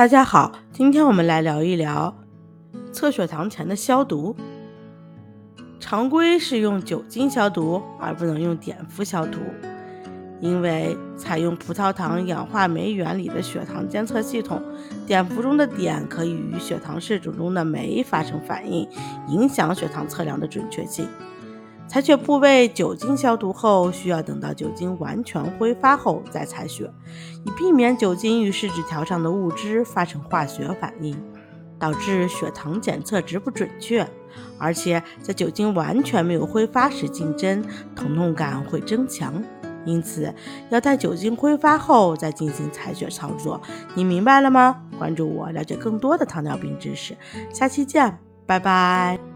大家好，今天我们来聊一聊测血糖前的消毒。常规是用酒精消毒，而不能用碘伏消毒，因为采用葡萄糖氧化酶原理的血糖监测系统，碘伏中的碘可以与血糖试纸中的酶发生反应，影响血糖测量的准确性。采血部位酒精消毒后，需要等到酒精完全挥发后再采血，以避免酒精与试纸条上的物质发生化学反应，导致血糖检测值不准确。而且在酒精完全没有挥发时进针，疼痛感会增强。因此，要在酒精挥发后再进行采血操作。你明白了吗？关注我，了解更多的糖尿病知识。下期见，拜拜。